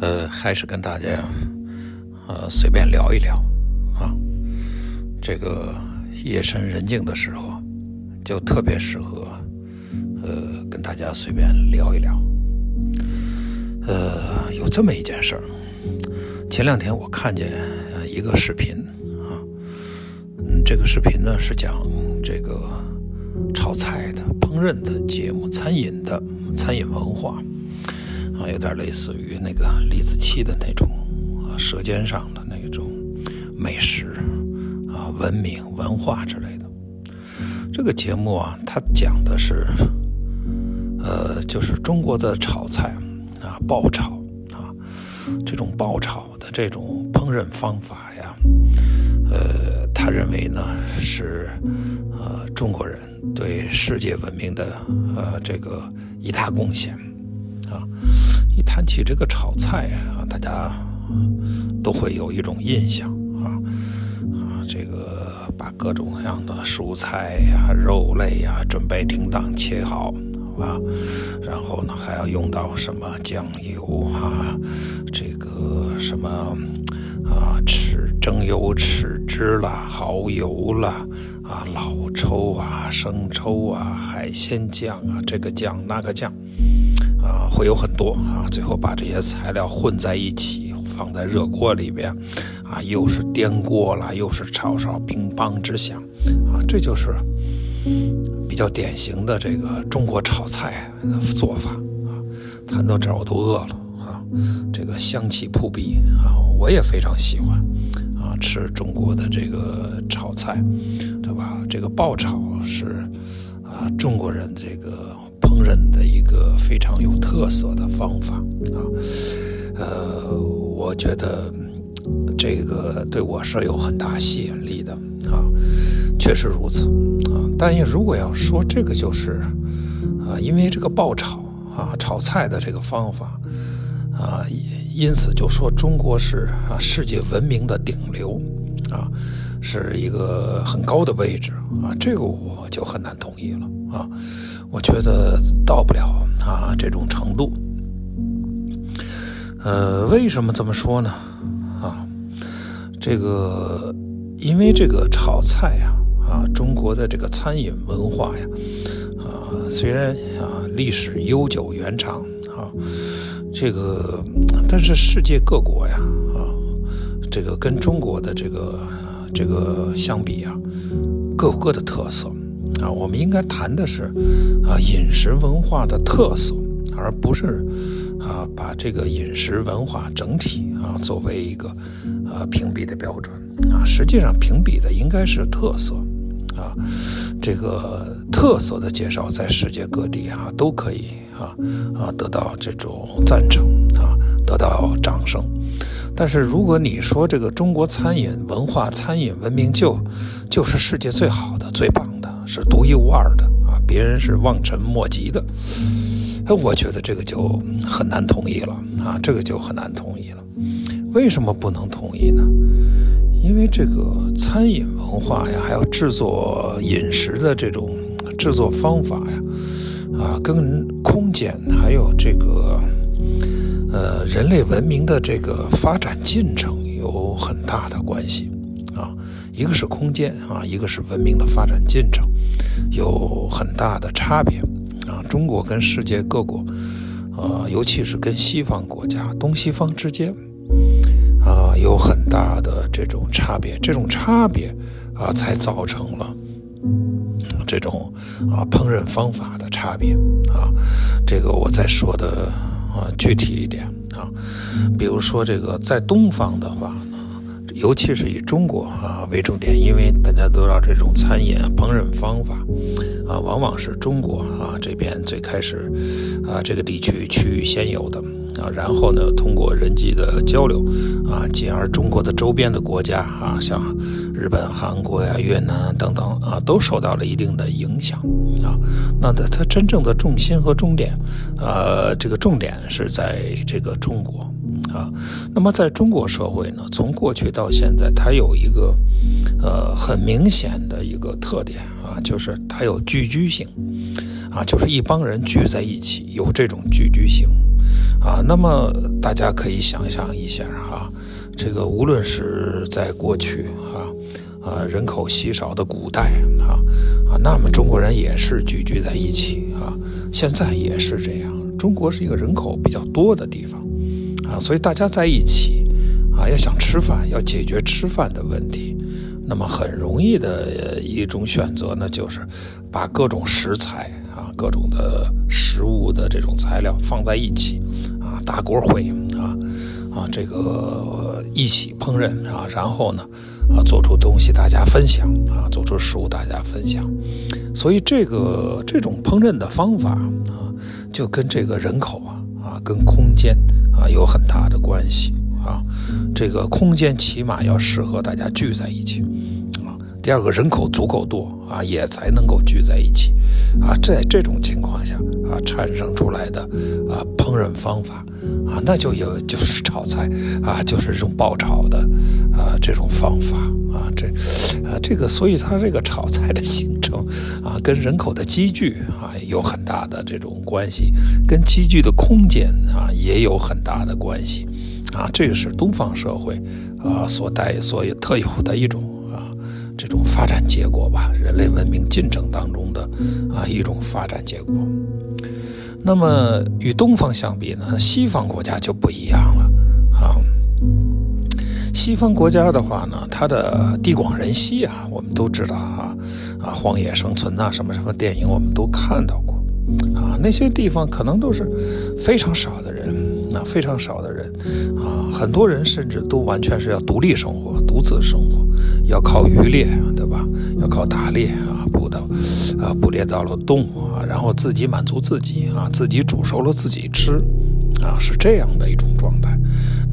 呃，还是跟大家呃随便聊一聊啊。这个夜深人静的时候，就特别适合呃跟大家随便聊一聊。呃，有这么一件事儿，前两天我看见一个视频啊，嗯，这个视频呢是讲这个炒菜的、烹饪的节目、餐饮的餐饮文化。啊，有点类似于那个李子柒的那种啊，舌尖上的那种美食啊，文明文化之类的。这个节目啊，它讲的是，呃，就是中国的炒菜啊，爆炒啊，这种爆炒的这种烹饪方法呀，呃，他认为呢是呃中国人对世界文明的呃这个一大贡献。啊，一谈起这个炒菜啊，大家都会有一种印象啊啊，这个把各种各样的蔬菜呀、肉类呀准备停当切好啊，然后呢还要用到什么酱油啊，这个什么啊豉蒸油豉汁啦、蚝油啦啊、老抽啊、生抽啊、海鲜酱啊，这个酱那个酱。啊，会有很多啊，最后把这些材料混在一起，放在热锅里边，啊，又是颠锅了，又是炒勺，乒乓直响，啊，这就是比较典型的这个中国炒菜的做法啊。谈到这儿我都饿了啊，这个香气扑鼻啊，我也非常喜欢啊，吃中国的这个炒菜，对吧？这个爆炒是啊，中国人这个。人的一个非常有特色的方法啊，呃，我觉得这个对我是有很大吸引力的啊，确实如此啊。但也如果要说这个就是啊，因为这个爆炒啊，炒菜的这个方法啊，因此就说中国是啊世界文明的顶流啊，是一个很高的位置啊，这个我就很难同意了啊。我觉得到不了啊这种程度，呃，为什么这么说呢？啊，这个因为这个炒菜呀，啊，中国的这个餐饮文化呀，啊，虽然啊历史悠久源长啊，这个但是世界各国呀，啊，这个跟中国的这个这个相比啊，各有各的特色。啊，我们应该谈的是啊饮食文化的特色，而不是啊把这个饮食文化整体啊作为一个啊评比的标准啊。实际上，评比的应该是特色啊，这个特色的介绍在世界各地啊都可以啊啊得到这种赞成啊，得到掌声。但是如果你说这个中国餐饮文化、餐饮文明就就是世界最好的、最棒。是独一无二的啊，别人是望尘莫及的。哎，我觉得这个就很难同意了啊，这个就很难同意了。为什么不能同意呢？因为这个餐饮文化呀，还有制作饮食的这种制作方法呀，啊，跟空间还有这个呃人类文明的这个发展进程有很大的关系。啊，一个是空间啊，一个是文明的发展进程，有很大的差别啊。中国跟世界各国，呃，尤其是跟西方国家、东西方之间，啊，有很大的这种差别。这种差别啊，才造成了这种啊烹饪方法的差别啊。这个我再说的啊具体一点啊，比如说这个在东方的话。尤其是以中国啊为重点，因为大家都知道这种餐饮烹饪方法啊，往往是中国啊这边最开始啊这个地区区域先有的啊，然后呢通过人际的交流啊，进而中国的周边的国家啊，像日本、韩国呀、越南等等啊，都受到了一定的影响啊。那它它真正的重心和重点，呃，这个重点是在这个中国。啊，那么在中国社会呢，从过去到现在，它有一个，呃，很明显的一个特点啊，就是它有聚居性，啊，就是一帮人聚在一起，有这种聚居性，啊，那么大家可以想象一下啊，这个无论是在过去啊啊人口稀少的古代啊啊，那么中国人也是聚居在一起啊，现在也是这样。中国是一个人口比较多的地方。啊，所以大家在一起啊，要想吃饭，要解决吃饭的问题。那么很容易的一种选择呢，就是把各种食材啊、各种的食物的这种材料放在一起啊，大锅烩啊啊，这个一起烹饪啊，然后呢啊，做出东西大家分享啊，做出食物大家分享。所以这个这种烹饪的方法啊，就跟这个人口啊，跟空间啊有很大的关系。啊，这个空间起码要适合大家聚在一起，啊，第二个人口足够多啊，也才能够聚在一起，啊，在这种情况下啊，产生出来的啊烹饪方法啊，那就有就是炒菜啊，就是这种爆炒的啊这种方法啊，这啊这个，所以它这个炒菜的形啊，跟人口的积聚啊有很大的这种关系，跟积聚的空间啊也有很大的关系。啊，这个是东方社会啊所带所特有的一种啊这种发展结果吧，人类文明进程当中的啊一种发展结果。那么与东方相比呢，西方国家就不一样了。西方国家的话呢，它的地广人稀啊，我们都知道啊啊，荒野生存呐，什么什么电影我们都看到过啊，那些地方可能都是非常少的人。啊非常少的人，啊，很多人甚至都完全是要独立生活、独自生活，要靠渔猎，对吧？要靠打猎啊，捕到，啊，捕猎到了动物啊，然后自己满足自己啊，自己煮熟了自己吃，啊，是这样的一种状态。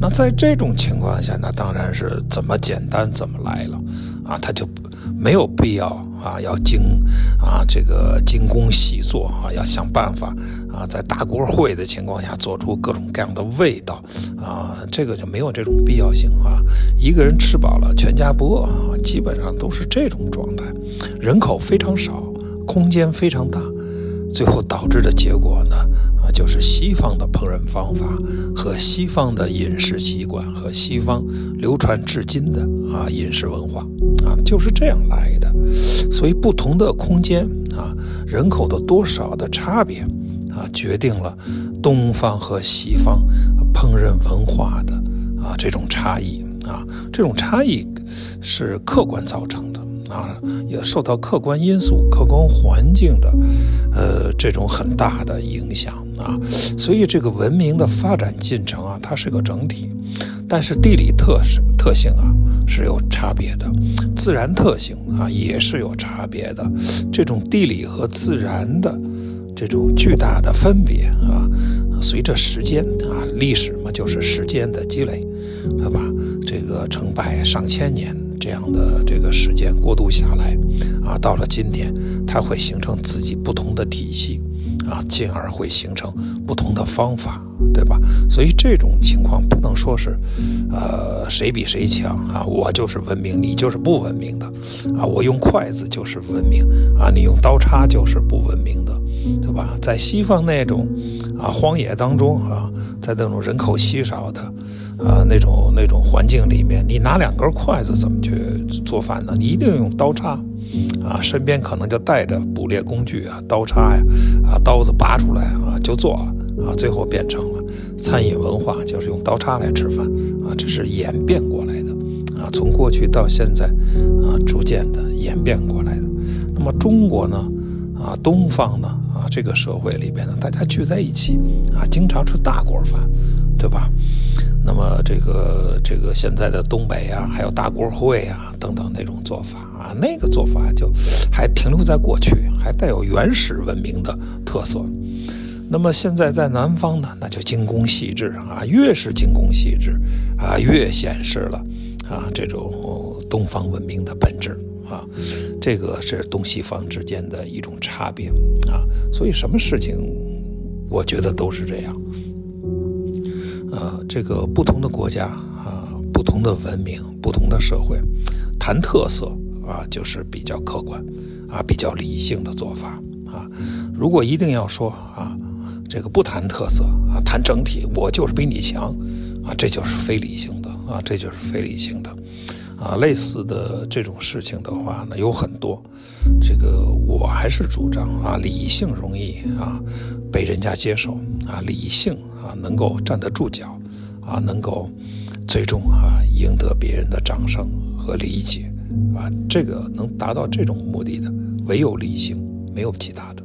那在这种情况下，那当然是怎么简单怎么来了，啊，他就没有必要。啊，要精啊，这个精工细作啊，要想办法啊，在大锅烩的情况下做出各种各样的味道啊，这个就没有这种必要性啊。一个人吃饱了，全家不饿啊，基本上都是这种状态。人口非常少，空间非常大，最后导致的结果呢？啊，就是西方的烹饪方法和西方的饮食习惯和西方流传至今的啊饮食文化啊，就是这样来的。所以，不同的空间啊，人口的多少的差别啊，决定了东方和西方烹饪文化的啊这种差异啊，这种差异是客观造成的。啊，也受到客观因素、客观环境的，呃，这种很大的影响啊。所以，这个文明的发展进程啊，它是个整体，但是地理特特性啊是有差别的，自然特性啊也是有差别的。这种地理和自然的这种巨大的分别啊，随着时间啊，历史嘛就是时间的积累，对吧？这个成百上千年。这样的这个时间过渡下来，啊，到了今天，它会形成自己不同的体系，啊，进而会形成不同的方法，对吧？所以这种情况不能说是，呃，谁比谁强啊？我就是文明，你就是不文明的，啊，我用筷子就是文明，啊，你用刀叉就是不文明的，对吧？在西方那种啊荒野当中啊，在那种人口稀少的。啊，那种那种环境里面，你拿两根筷子怎么去做饭呢？你一定用刀叉，啊，身边可能就带着捕猎工具啊，刀叉呀，啊，刀子拔出来啊就做了，啊，最后变成了餐饮文化，就是用刀叉来吃饭，啊，这是演变过来的，啊，从过去到现在，啊，逐渐的演变过来的。那么中国呢，啊，东方呢，啊，这个社会里边呢，大家聚在一起，啊，经常吃大锅饭，对吧？那么这个这个现在的东北啊，还有大锅烩啊等等那种做法啊，那个做法就还停留在过去，还带有原始文明的特色。那么现在在南方呢，那就精工细致啊，越是精工细致啊，越显示了啊这种东方文明的本质啊。这个是东西方之间的一种差别啊。所以什么事情，我觉得都是这样。呃，这个不同的国家啊，不同的文明，不同的社会，谈特色啊，就是比较客观啊，比较理性的做法啊。如果一定要说啊，这个不谈特色啊，谈整体，我就是比你强啊，这就是非理性的啊，这就是非理性的啊。类似的这种事情的话呢，有很多。这个我还是主张啊，理性容易啊被人家接受啊，理性啊能够站得住脚啊，能够最终啊赢得别人的掌声和理解啊，这个能达到这种目的的，唯有理性，没有其他的。